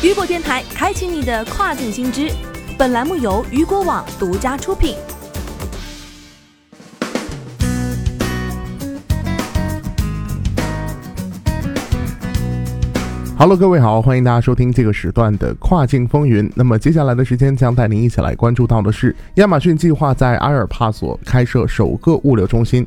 雨果电台开启你的跨境新知。本栏目由雨果网独家出品。Hello，各位好，欢迎大家收听这个时段的跨境风云。那么接下来的时间将带您一起来关注到的是，亚马逊计划在阿尔帕索开设首个物流中心。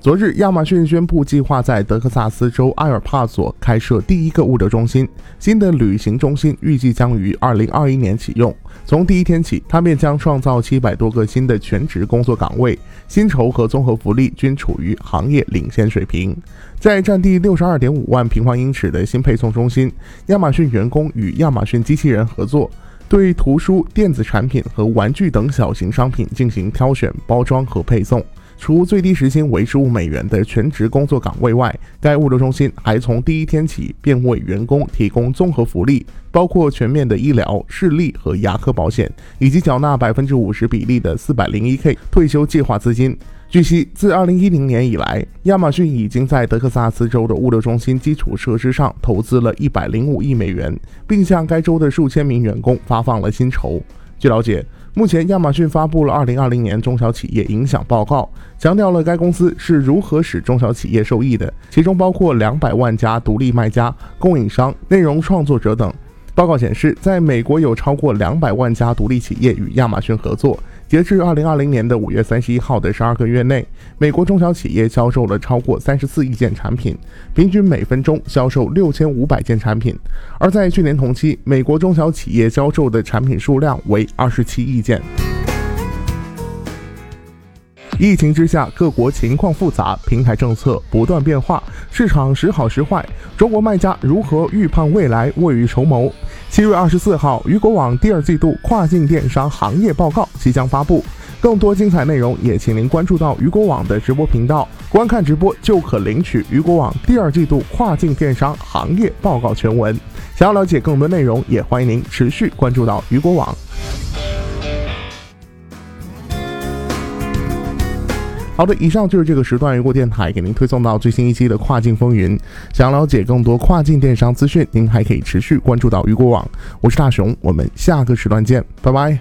昨日，亚马逊宣布计划在德克萨斯州埃尔帕索开设第一个物流中心。新的旅行中心预计将于二零二一年启用。从第一天起，它便将创造七百多个新的全职工作岗位，薪酬和综合福利均处于行业领先水平。在占地六十二点五万平方英尺的新配送中心，亚马逊员工与亚马逊机器人合作，对图书、电子产品和玩具等小型商品进行挑选、包装和配送。除最低时薪为十五美元的全职工作岗位外，该物流中心还从第一天起便为员工提供综合福利，包括全面的医疗、视力和牙科保险，以及缴纳百分之五十比例的四百零一 K 退休计划资金。据悉，自二零一零年以来，亚马逊已经在德克萨斯州的物流中心基础设施上投资了一百零五亿美元，并向该州的数千名员工发放了薪酬。据了解。目前，亚马逊发布了2020年中小企业影响报告，强调了该公司是如何使中小企业受益的，其中包括200万家独立卖家、供应商、内容创作者等。报告显示，在美国有超过200万家独立企业与亚马逊合作。截至2020年的5月31号的12个月内，美国中小企业销售了超过34亿件产品，平均每分钟销售6500件产品。而在去年同期，美国中小企业销售的产品数量为27亿件。疫情之下，各国情况复杂，平台政策不断变化，市场时好时坏。中国卖家如何预判未来，未雨绸缪？七月二十四号，雨果网第二季度跨境电商行业报告即将发布，更多精彩内容也请您关注到雨果网的直播频道，观看直播就可领取雨果网第二季度跨境电商行业报告全文。想要了解更多内容，也欢迎您持续关注到雨果网。好的，以上就是这个时段雨果电台给您推送到最新一期的跨境风云。想了解更多跨境电商资讯，您还可以持续关注到雨果网。我是大熊，我们下个时段见，拜拜。